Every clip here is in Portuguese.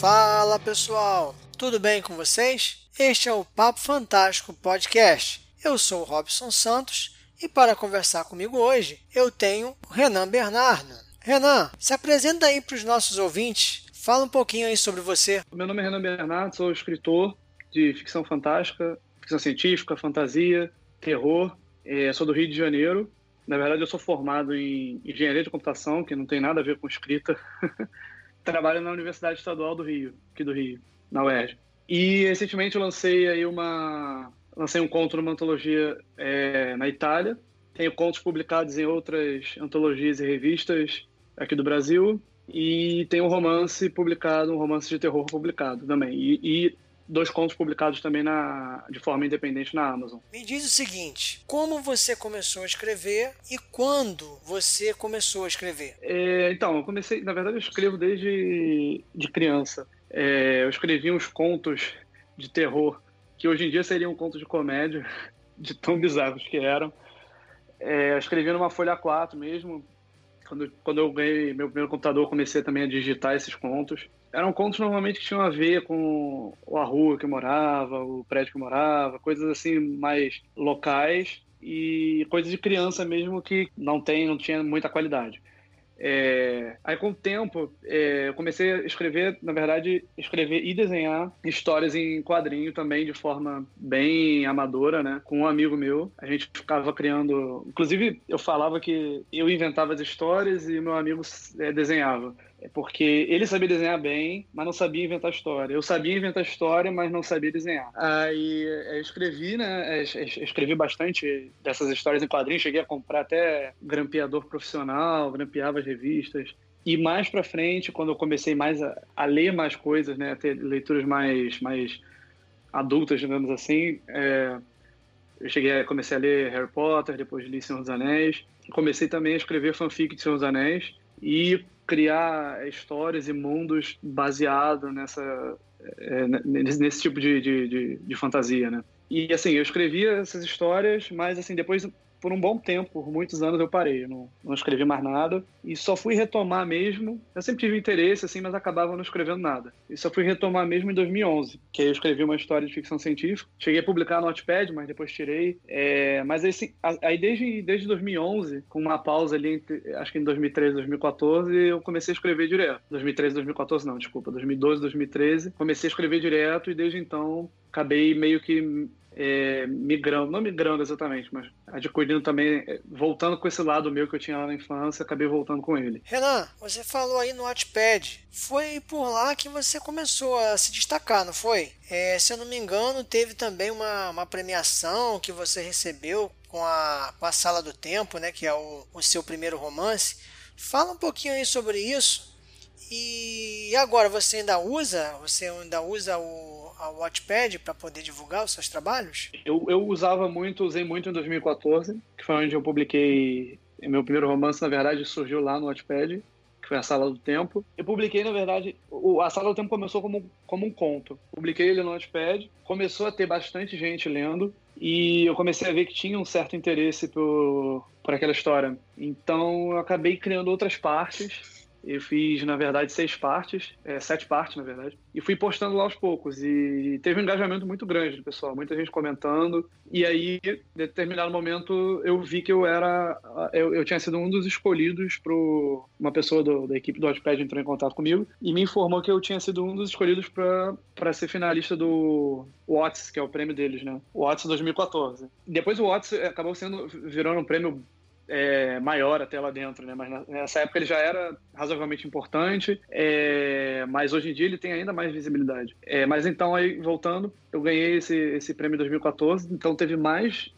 Fala pessoal, tudo bem com vocês? Este é o Papo Fantástico Podcast. Eu sou o Robson Santos e para conversar comigo hoje eu tenho o Renan Bernardo. Renan, se apresenta aí para os nossos ouvintes, fala um pouquinho aí sobre você. Meu nome é Renan Bernardo, sou escritor de ficção fantástica, ficção científica, fantasia, terror. É, sou do Rio de Janeiro. Na verdade, eu sou formado em engenharia de computação, que não tem nada a ver com escrita. Trabalho na Universidade Estadual do Rio, aqui do Rio, na UERJ. E recentemente eu lancei aí uma lancei um conto numa antologia é, na Itália. Tenho contos publicados em outras antologias e revistas aqui do Brasil e tenho um romance publicado, um romance de terror publicado também. E, e dois contos publicados também na, de forma independente na Amazon. Me diz o seguinte: como você começou a escrever e quando você começou a escrever? É, então, eu comecei, na verdade, eu escrevo desde de criança. É, eu escrevi uns contos de terror que hoje em dia seriam contos de comédia, de tão bizarros que eram. É, eu escrevi numa folha 4 mesmo. Quando, quando eu ganhei meu primeiro computador, comecei também a digitar esses contos eram contos normalmente que tinham a ver com a rua que eu morava, o prédio que eu morava, coisas assim mais locais e coisas de criança mesmo que não tem, não tinha muita qualidade. É, aí com o tempo é, eu comecei a escrever, na verdade, escrever e desenhar histórias em quadrinho também de forma bem amadora, né? Com um amigo meu, a gente ficava criando. Inclusive eu falava que eu inventava as histórias e meu amigo é, desenhava. É porque ele sabia desenhar bem, mas não sabia inventar história. Eu sabia inventar história, mas não sabia desenhar. Aí eu escrevi, né? escrevi bastante dessas histórias em quadrinhos. Cheguei a comprar até grampeador profissional, grampeava as revistas. E mais para frente, quando eu comecei mais a, a, ler mais coisas, né? A ter leituras mais, mais adultas, digamos assim, é, eu cheguei a comecei a ler Harry Potter, depois li Senhor dos Anéis. Comecei também a escrever fanfic de Senhor dos Anéis. E criar histórias e mundos baseado nessa é, nesse tipo de, de, de, de, fantasia, né? E assim, eu escrevia essas histórias, mas assim, depois por um bom tempo, por muitos anos eu parei, não, não escrevi mais nada e só fui retomar mesmo. Eu sempre tive interesse assim, mas acabava não escrevendo nada. E só fui retomar mesmo em 2011, que aí eu escrevi uma história de ficção científica. Cheguei a publicar no Notepad, mas depois tirei. É, mas aí desde desde 2011, com uma pausa ali entre, acho que em 2013, 2014, eu comecei a escrever direto. 2013, 2014 não, desculpa, 2012, 2013, comecei a escrever direto e desde então acabei meio que é, migrando, não migrando exatamente, mas adquirindo também, é, voltando com esse lado meu que eu tinha lá na infância, acabei voltando com ele. Renan, você falou aí no Wattpad, foi por lá que você começou a se destacar, não foi? É, se eu não me engano, teve também uma, uma premiação que você recebeu com a, com a Sala do Tempo, né, que é o, o seu primeiro romance. Fala um pouquinho aí sobre isso. E agora, você ainda usa? Você ainda usa o ao Watchpad para poder divulgar os seus trabalhos? Eu, eu usava muito, usei muito em 2014, que foi onde eu publiquei meu primeiro romance, na verdade, surgiu lá no Watchpad, que foi a Sala do Tempo. Eu publiquei, na verdade, o, a Sala do Tempo começou como, como um conto. Publiquei ele no Watchpad, começou a ter bastante gente lendo, e eu comecei a ver que tinha um certo interesse por, por aquela história. Então eu acabei criando outras partes eu fiz, na verdade, seis partes, é, sete partes, na verdade, e fui postando lá aos poucos. E teve um engajamento muito grande do pessoal, muita gente comentando. E aí, em determinado momento, eu vi que eu era. Eu, eu tinha sido um dos escolhidos para. Uma pessoa do, da equipe do Hotpad entrou em contato comigo e me informou que eu tinha sido um dos escolhidos para ser finalista do Watts, que é o prêmio deles, né? O Watts 2014. Depois o Watts acabou sendo virando um prêmio é, maior até lá dentro, né? Mas nessa época ele já era razoavelmente importante, é, mas hoje em dia ele tem ainda mais visibilidade. É, mas então aí voltando, eu ganhei esse, esse prêmio em 2014, então teve mais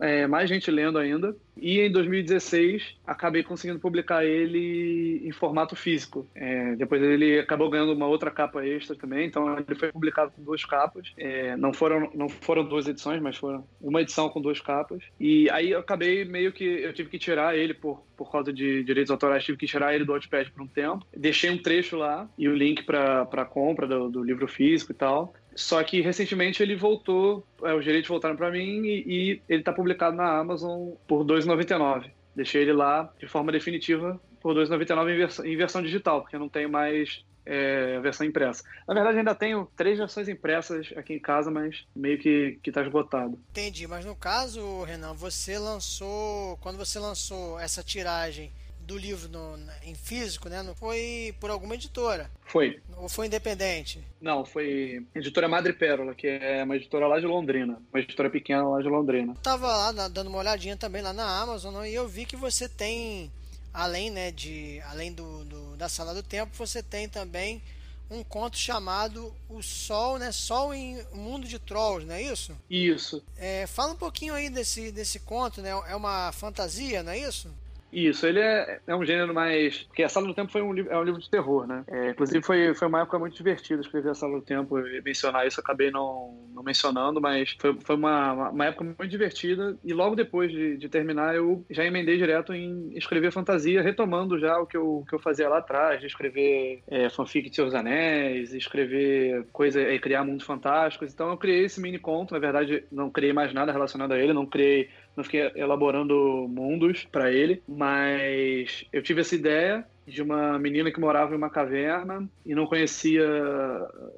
é, mais gente lendo ainda. E em 2016 acabei conseguindo publicar ele em formato físico. É, depois ele acabou ganhando uma outra capa extra também, então ele foi publicado com duas capas. É, não foram não foram duas edições, mas foram uma edição com duas capas. E aí eu acabei meio que eu tive que tirar ele por, por causa de direitos autorais, tive que tirar ele do Wattpad por um tempo. Deixei um trecho lá e o link para compra do, do livro físico e tal. Só que recentemente ele voltou, é, os direitos voltaram para mim e, e ele está publicado na Amazon por R$ 2,99. Deixei ele lá de forma definitiva por R$ 2,99 em, vers em versão digital, porque eu não tenho mais é, versão impressa. Na verdade, ainda tenho três versões impressas aqui em casa, mas meio que que está esgotado. Entendi, mas no caso, Renan, você lançou, quando você lançou essa tiragem do livro no, em físico, né? Não foi por alguma editora? Foi. Ou foi independente? Não, foi editora Madre Pérola, que é uma editora lá de Londrina, uma editora pequena lá de Londrina. Eu tava lá dando uma olhadinha também lá na Amazon e eu vi que você tem, além, né, de, além do, do da Sala do Tempo, você tem também um conto chamado O Sol, né? Sol em Mundo de Trolls, não é isso? Isso. É, fala um pouquinho aí desse, desse conto, né? É uma fantasia, não é isso? Isso, ele é, é um gênero mais. Porque A Sala do Tempo foi um, é um livro de terror, né? É, inclusive foi, foi uma época muito divertida escrever A Sala do Tempo. E mencionar isso, acabei não, não mencionando, mas foi, foi uma, uma época muito divertida. E logo depois de, de terminar, eu já emendei direto em escrever fantasia, retomando já o que eu, que eu fazia lá atrás, de escrever é, fanfic de Seus Anéis, escrever coisa, é, criar mundos fantásticos. Então eu criei esse mini conto, na verdade, não criei mais nada relacionado a ele, não criei não fiquei elaborando mundos para ele, mas eu tive essa ideia de uma menina que morava em uma caverna e não conhecia,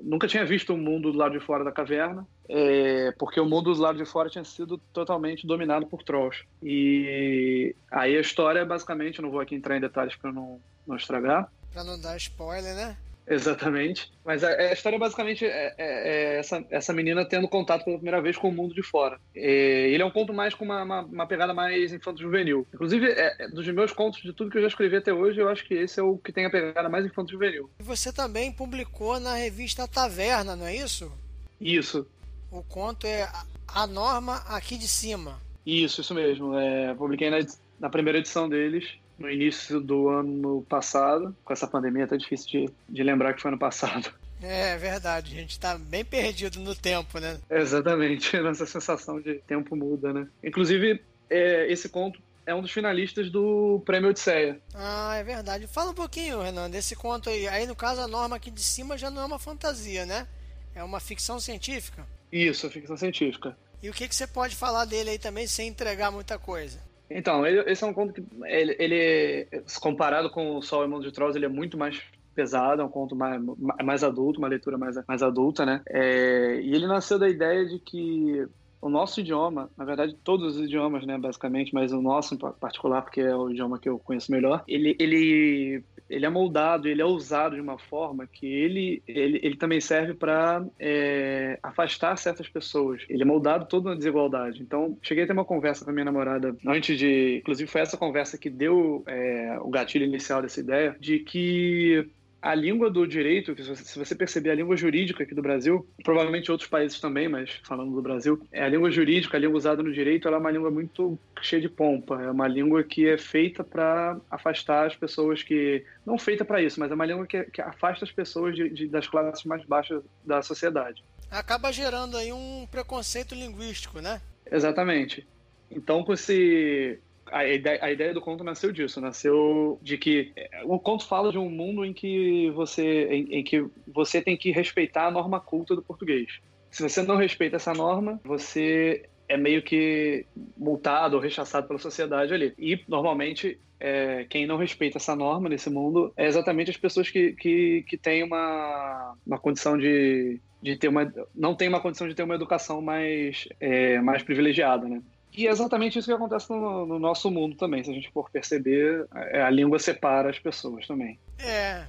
nunca tinha visto o mundo do lado de fora da caverna, é, porque o mundo do lado de fora tinha sido totalmente dominado por trolls. E aí a história, basicamente, não vou aqui entrar em detalhes para não, não estragar. Para não dar spoiler, né? Exatamente. Mas a, a história basicamente é, é, é, essa, essa menina tendo contato pela primeira vez com o mundo de fora. É, ele é um conto mais com uma, uma, uma pegada mais infanto-juvenil. Inclusive, é, é, dos meus contos, de tudo que eu já escrevi até hoje, eu acho que esse é o que tem a pegada mais infanto-juvenil. E você também publicou na revista Taverna, não é isso? Isso. O conto é A Norma Aqui de Cima. Isso, isso mesmo. É, publiquei na, na primeira edição deles no início do ano passado. Com essa pandemia, tá difícil de, de lembrar que foi ano passado. É verdade, a gente tá bem perdido no tempo, né? Exatamente, nossa sensação de tempo muda, né? Inclusive, é, esse conto é um dos finalistas do Prêmio Odisseia. Ah, é verdade. Fala um pouquinho, Renan, desse conto aí. Aí, no caso, a norma aqui de cima já não é uma fantasia, né? É uma ficção científica. Isso, ficção científica. E o que, que você pode falar dele aí também sem entregar muita coisa? Então, ele, esse é um conto que, ele, ele, comparado com o Sol e o Mundo de Trolls, ele é muito mais pesado, é um conto mais, mais adulto, uma leitura mais, mais adulta, né? É, e ele nasceu da ideia de que o nosso idioma, na verdade todos os idiomas, né, basicamente, mas o nosso em particular, porque é o idioma que eu conheço melhor, ele, ele ele é moldado, ele é usado de uma forma que ele, ele, ele também serve para é, afastar certas pessoas. Ele é moldado todo na desigualdade. Então, cheguei a ter uma conversa com a minha namorada antes de. Inclusive, foi essa conversa que deu é, o gatilho inicial dessa ideia, de que a língua do direito, se você perceber a língua jurídica aqui do Brasil, provavelmente outros países também, mas falando do Brasil, é a língua jurídica, a língua usada no direito, ela é uma língua muito cheia de pompa, é uma língua que é feita para afastar as pessoas que não feita para isso, mas é uma língua que, que afasta as pessoas de, de, das classes mais baixas da sociedade. Acaba gerando aí um preconceito linguístico, né? Exatamente. Então, com esse a ideia, a ideia do conto nasceu disso, nasceu de que é, o conto fala de um mundo em que você em, em, que você tem que respeitar a norma culta do português. Se você não respeita essa norma, você é meio que multado ou rechaçado pela sociedade ali. E normalmente é, quem não respeita essa norma nesse mundo é exatamente as pessoas que, que, que têm uma, uma condição de, de ter uma não tem uma condição de ter uma educação mais é, mais privilegiada, né? E é exatamente isso que acontece no, no, nosso mundo também. Se a gente for perceber, é, a língua separa as pessoas também. É,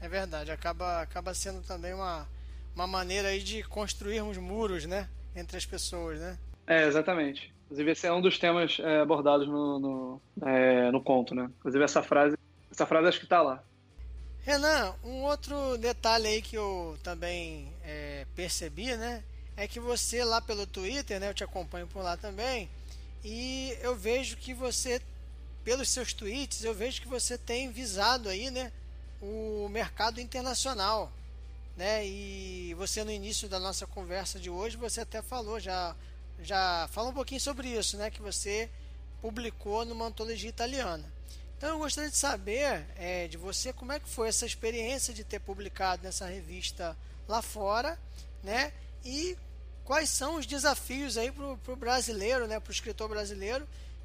é verdade. Acaba, acaba sendo também uma, uma maneira aí de construirmos muros, né? Entre as pessoas, né? É, exatamente. Inclusive, esse é um dos temas é, abordados no, no, é, no conto, né? Inclusive, essa frase, essa frase acho que está lá. Renan, um outro detalhe aí que eu também é, percebi, né? É que você lá pelo Twitter, né? Eu te acompanho por lá também e eu vejo que você, pelos seus tweets, eu vejo que você tem visado aí, né, o mercado internacional, né? E você no início da nossa conversa de hoje, você até falou já já falou um pouquinho sobre isso, né, que você publicou numa antologia italiana. Então eu gostaria de saber é, de você como é que foi essa experiência de ter publicado nessa revista lá fora, né? E quais são os desafios aí para o brasileiro, né, para o escritor brasileiro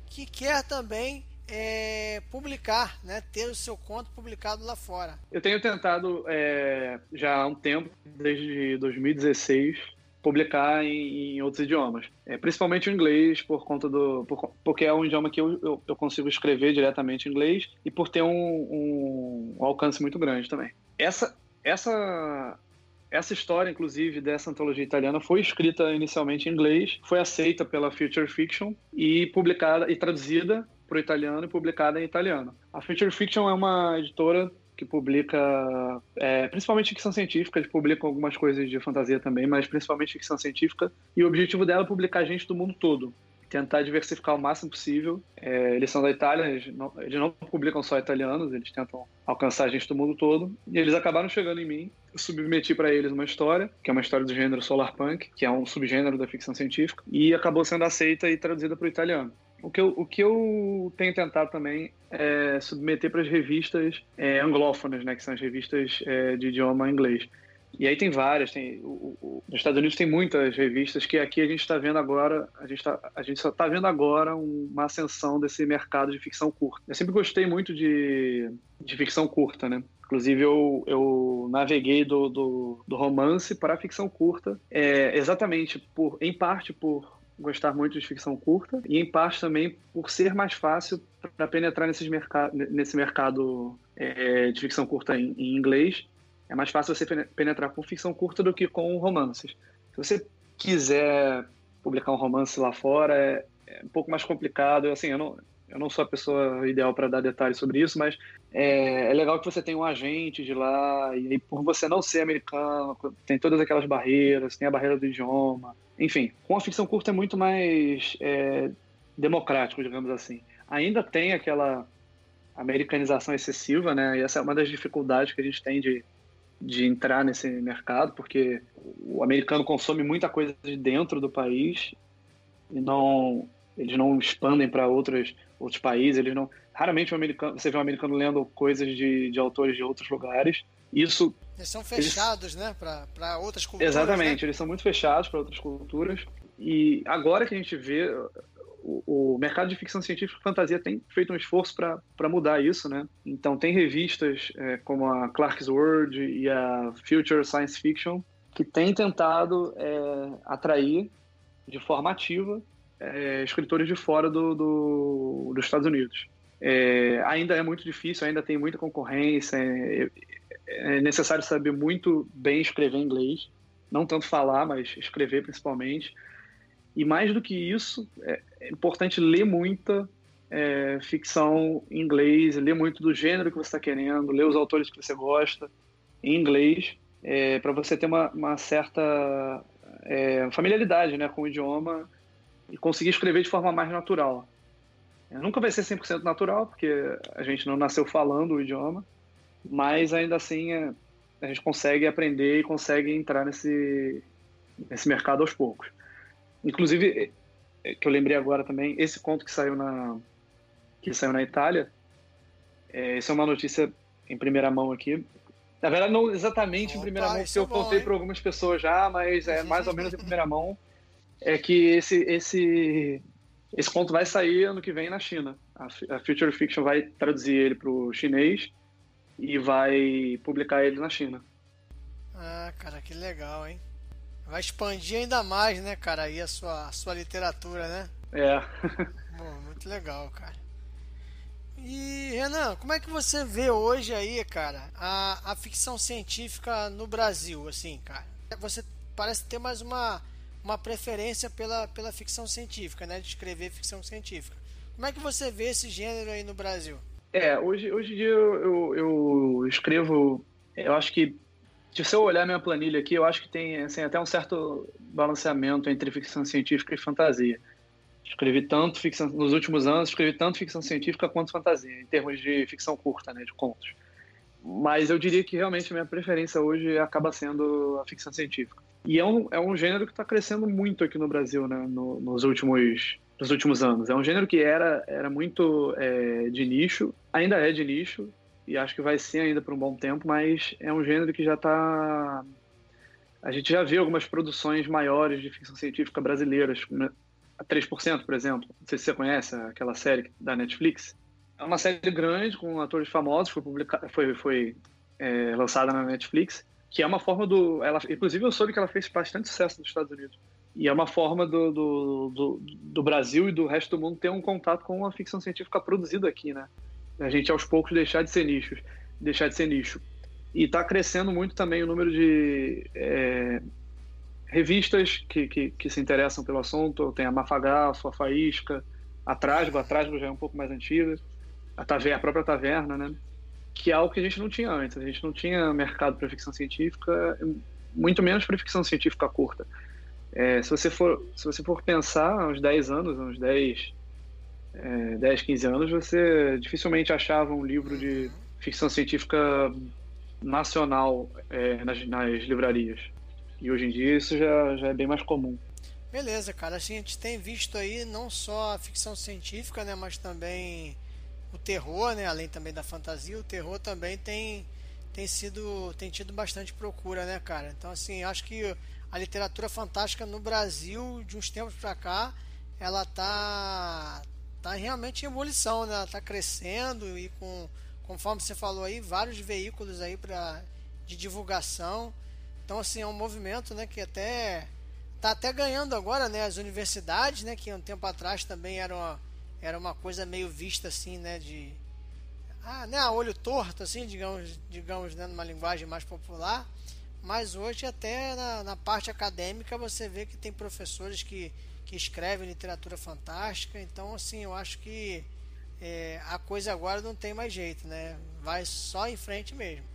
que quer também é, publicar, né? Ter o seu conto publicado lá fora. Eu tenho tentado é, já há um tempo, desde 2016, publicar em, em outros idiomas, é, principalmente o inglês por conta do por, porque é um idioma que eu, eu, eu, consigo escrever diretamente em inglês e por ter um, um, alcance muito grande também. Essa essa essa história, inclusive, dessa antologia italiana foi escrita inicialmente em inglês, foi aceita pela Future Fiction e publicada e traduzida para o italiano e publicada em italiano. A Future Fiction é uma editora que publica é, principalmente ficção científica, eles publicam algumas coisas de fantasia também, mas principalmente ficção científica. E o objetivo dela é publicar gente do mundo todo, tentar diversificar o máximo possível. É, eles são da Itália, eles não, eles não, publicam só italianos, eles tentam alcançar gente do mundo todo. E eles acabaram chegando em mim. Eu submeti para eles uma história, que é uma história do gênero solarpunk, que é um subgênero da ficção científica, e acabou sendo aceita e traduzida para o italiano. O que, eu, o que eu tenho tentado também é submeter para as revistas é, anglófonas, né, que são as revistas é, de idioma inglês. E aí tem várias, tem, o, o, nos Estados Unidos tem muitas revistas que aqui a gente está vendo agora, a gente, tá, a gente só está vendo agora uma ascensão desse mercado de ficção curta. Eu sempre gostei muito de, de ficção curta, né? Inclusive eu, eu naveguei do, do, do romance para a ficção curta, é, exatamente por, em parte por gostar muito de ficção curta e em parte também por ser mais fácil para penetrar nesses merca nesse mercado é, de ficção curta em, em, inglês. É mais fácil você penetrar com ficção curta do que com romances. Se você quiser publicar um romance lá fora, é, é um pouco mais complicado. Assim, eu não, eu não sou a pessoa ideal para dar detalhes sobre isso, mas é, é, legal que você tenha um agente de lá, e por você não ser americano, tem todas aquelas barreiras, tem a barreira do idioma, enfim, com a ficção curta é muito mais é, democrático, digamos assim. Ainda tem aquela americanização excessiva, né? E essa é uma das dificuldades que a gente tem de, de entrar nesse mercado, porque o americano consome muita coisa de dentro do país e não eles não expandem para outros outros países, eles não raramente um americano, você vê um americano lendo coisas de, de autores de outros lugares. Isso eles são fechados, eles... né, para outras culturas. Exatamente, né? eles são muito fechados para outras culturas. E agora que a gente vê o, o, mercado de ficção científica e fantasia tem feito um esforço para mudar isso, né? Então tem revistas é, como a Clark's World e a Future Science Fiction que têm tentado é, atrair de forma ativa é, escritores de fora do, do dos Estados Unidos. É, ainda é muito difícil, ainda tem muita concorrência. É, é, necessário saber muito bem escrever inglês, não tanto falar, mas escrever principalmente. E mais do que isso, é, é importante ler muita é, ficção em inglês, ler muito do gênero que você está querendo, ler os autores que você gosta em inglês, é, para você ter uma, uma certa é, familiaridade né, com o idioma e conseguir escrever de forma mais natural. É, nunca vai ser 100% natural, porque a gente não nasceu falando o idioma, mas ainda assim é, a gente consegue aprender e consegue entrar nesse, nesse mercado aos poucos. Inclusive, é, é, que eu lembrei agora também, esse conto que saiu na, que saiu na Itália, é, isso é uma notícia em primeira mão aqui. Na verdade, não exatamente Opa, em primeira mão, porque eu contei para algumas pessoas já, mas é mais ou menos em primeira mão. É que esse, esse esse conto vai sair ano que vem na China. A, a Future Fiction vai traduzir ele para o chinês e vai publicar ele na China. Ah, cara, que legal, hein? Vai expandir ainda mais, né, cara, aí a sua, a sua literatura, né? É. Bom, muito legal, cara. E, Renan, como é que você vê hoje aí, cara, a, a ficção científica no Brasil, assim, cara? Você parece ter mais uma uma preferência pela, pela ficção científica, né? De escrever ficção científica. Como é que você vê esse gênero aí no Brasil? É, hoje, hoje em dia eu, eu, eu escrevo, eu acho que se eu olhar minha planilha aqui, eu acho que tem assim, até um certo balanceamento entre ficção científica e fantasia. Escrevi tanto ficção nos últimos anos, escrevi tanto ficção científica quanto fantasia, em termos de ficção curta, né, de contos. Mas eu diria que realmente a minha preferência hoje acaba sendo a ficção científica. E é um, é um gênero que está crescendo muito aqui no Brasil, né, no, nos, últimos, nos últimos anos. É um gênero que era, era muito é, de nicho, ainda é de nicho, e acho que vai ser ainda por um bom tempo, mas é um gênero que já está. A gente já vê algumas produções maiores de ficção científica brasileiras, a 3%, por exemplo. Não sei se você conhece aquela série da Netflix. é uma série grande com atores famosos, foi, publica... foi, foi é, lançada na Netflix, que é uma forma do. Ela, inclusive, eu soube que ela fez bastante sucesso nos Estados Unidos. E é uma forma do, do, do, do, Brasil e do resto do mundo ter um contato com a ficção científica produzida aqui, né? A gente aos poucos deixar de ser nicho, deixar de ser nicho. E está crescendo muito também o número de é, revistas que, que, que, se interessam pelo assunto. Tem a Mafagafo, a Faísca, a Trasgo, a Trasgo já é um pouco mais antiga, a, taverna, a própria Taverna, né? Que é algo que a gente não tinha antes. A gente não tinha mercado para ficção científica, muito menos para ficção científica curta. É, se, você for, se você for pensar, uns 10 anos, uns 10, é, 10, 15 anos, você dificilmente achava um livro de ficção científica nacional é, nas, nas, livrarias. E hoje em dia isso já, já é bem mais comum. Beleza, cara. Assim, a gente tem visto aí não só a ficção científica, né, mas também o terror, né, além também da fantasia, o terror também tem tem sido tem tido bastante procura, né, cara? Então assim, acho que a literatura fantástica no Brasil de uns tempos para cá ela tá tá realmente em ebulição, né? Ela tá crescendo e com conforme você falou aí vários veículos aí para de divulgação. Então assim é um movimento, né, que até tá até ganhando agora, né, as universidades, né, que um tempo atrás também era uma, era uma coisa meio vista assim, né, de ah, né, a olho torto assim, digamos, digamos, né, numa linguagem mais popular mas hoje até na, na, parte acadêmica você vê que tem professores que, que escrevem literatura fantástica, então assim, eu acho que é, a coisa agora não tem mais jeito, né? Vai só em frente mesmo.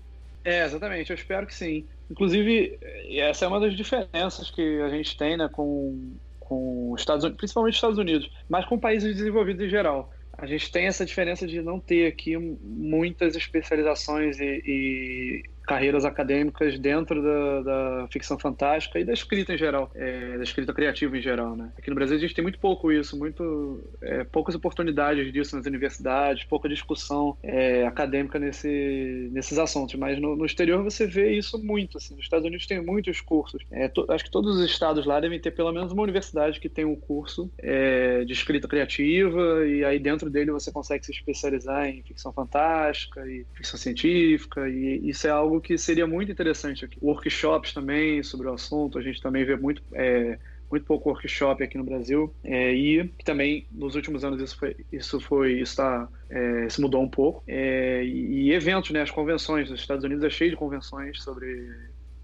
É, exatamente, eu espero que sim. Inclusive, essa é uma das diferenças que a gente tem né, com, com os Estados Unidos, principalmente os Estados Unidos, mas com países desenvolvidos em geral. A gente tem essa diferença de não ter aqui muitas especializações e, e carreiras acadêmicas dentro da, da, ficção fantástica e da escrita em geral, é, da escrita criativa em geral, né? Aqui no Brasil a gente tem muito pouco isso, muito é, poucas oportunidades disso nas universidades, pouca discussão é, acadêmica nesse, nesses assuntos, mas no, no, exterior você vê isso muito, assim. Nos Estados Unidos tem muitos cursos. É, to, acho que todos os estados lá devem ter pelo menos uma universidade que tem um curso é, de escrita criativa e aí dentro dele você consegue se especializar em ficção fantástica e ficção científica e isso é algo que seria muito interessante aqui. Workshops também sobre o assunto, a gente também vê muito, é, muito pouco workshop aqui no Brasil é, e também nos últimos anos isso foi, isso foi, isso, tá, é, isso mudou um pouco. É, e, e eventos, né, as convenções, os Estados Unidos é cheio de convenções sobre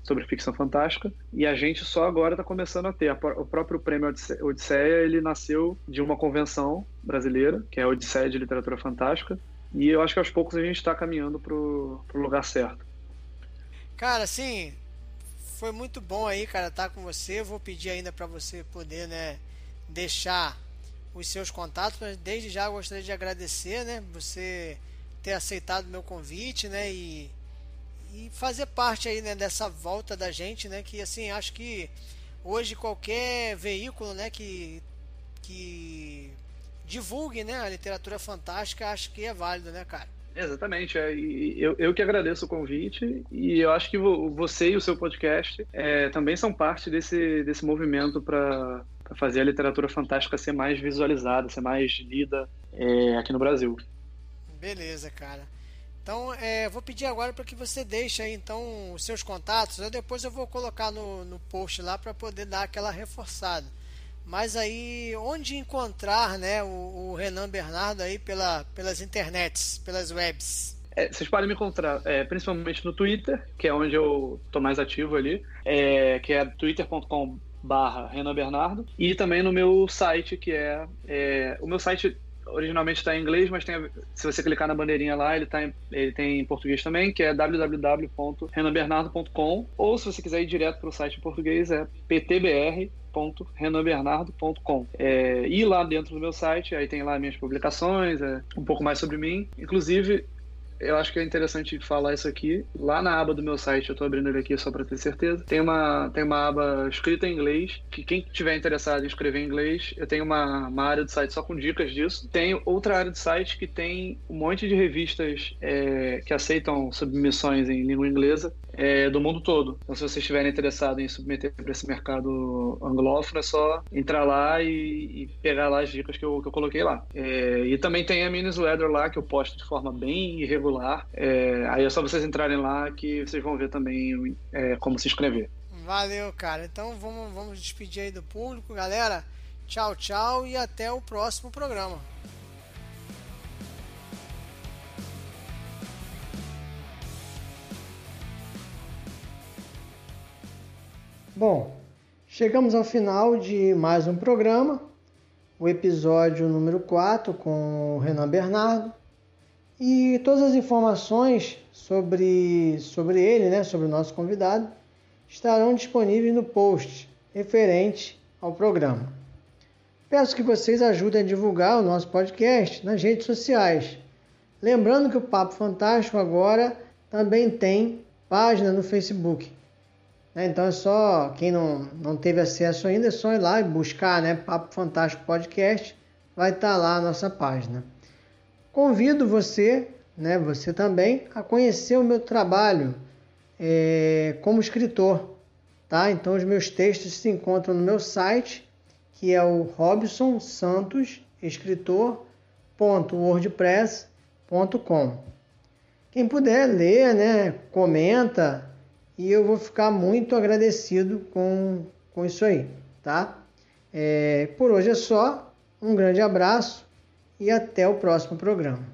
sobre ficção fantástica e a gente só agora está começando a ter o próprio prêmio Odisseia ele nasceu de uma convenção brasileira que é a Odisseia de literatura fantástica e eu acho que aos poucos a gente está caminhando para o lugar certo Cara, assim, foi muito bom aí, cara, estar tá com você. Vou pedir ainda para você poder, né, deixar os seus contatos, mas desde já gostaria de agradecer, né, você ter aceitado meu convite, né, e, e fazer parte aí, né, dessa volta da gente, né, que assim, acho que hoje qualquer veículo, né, que que divulgue, né, a literatura fantástica, acho que é válido, né, cara? Exatamente, é, eu, eu que agradeço o convite e eu acho que você e o seu podcast é, também são parte desse, desse movimento para fazer a literatura fantástica ser mais visualizada, ser mais lida é, aqui no Brasil. Beleza, cara. Então, é, vou pedir agora para que você deixe aí então os seus contatos. Eu depois eu vou colocar no, no post lá para poder dar aquela reforçada. Mas aí, onde encontrar né, o, o Renan Bernardo aí pela, pelas internets, pelas webs? É, vocês podem me encontrar é, principalmente no Twitter, que é onde eu estou mais ativo ali, é, que é twitter.com barra Renan Bernardo, e também no meu site, que é, é o meu site originalmente está em inglês, mas tem, se você clicar na bandeirinha lá, ele, tá em, ele tem em português também, que é www.renanbernardo.com, ou se você quiser ir direto para o site em português, é ptbr.renanbernardo.com. É, e lá dentro do meu site, aí tem lá minhas publicações, é, um pouco mais sobre mim. Inclusive, eu acho que é interessante falar isso aqui. Lá na aba do meu site, eu estou abrindo ele aqui só para ter certeza, tem uma, tem uma aba escrita em inglês, que quem tiver interessado em escrever em inglês, eu tenho uma, uma área do site só com dicas disso. Tem outra área do site que tem um monte de revistas é, que aceitam submissões em língua inglesa é, do mundo todo. Então, se vocês estiverem interessados em submeter para esse mercado anglófono, é só entrar lá e, e pegar lá as dicas que eu, que eu coloquei lá. É, e também tem a mini newsletter lá que eu posto de forma bem irregular. É, aí é só vocês entrarem lá que vocês vão ver também é, como se inscrever. Valeu, cara. Então vamos, vamos despedir aí do público, galera. Tchau, tchau e até o próximo programa. Bom, chegamos ao final de mais um programa, o episódio número 4 com o Renan Bernardo. E todas as informações sobre, sobre ele, né, sobre o nosso convidado, estarão disponíveis no post referente ao programa. Peço que vocês ajudem a divulgar o nosso podcast nas redes sociais. Lembrando que o Papo Fantástico agora também tem página no Facebook. Né? Então é só, quem não, não teve acesso ainda, é só ir lá e buscar né? Papo Fantástico Podcast, vai estar tá lá a nossa página. Convido você, né, você também, a conhecer o meu trabalho é, como escritor. Tá? Então os meus textos se encontram no meu site, que é o Robson Santos escritor.wordpress.com. Quem puder ler, né, comenta, e eu vou ficar muito agradecido com, com isso aí, tá? É, por hoje é só, um grande abraço e até o próximo programa.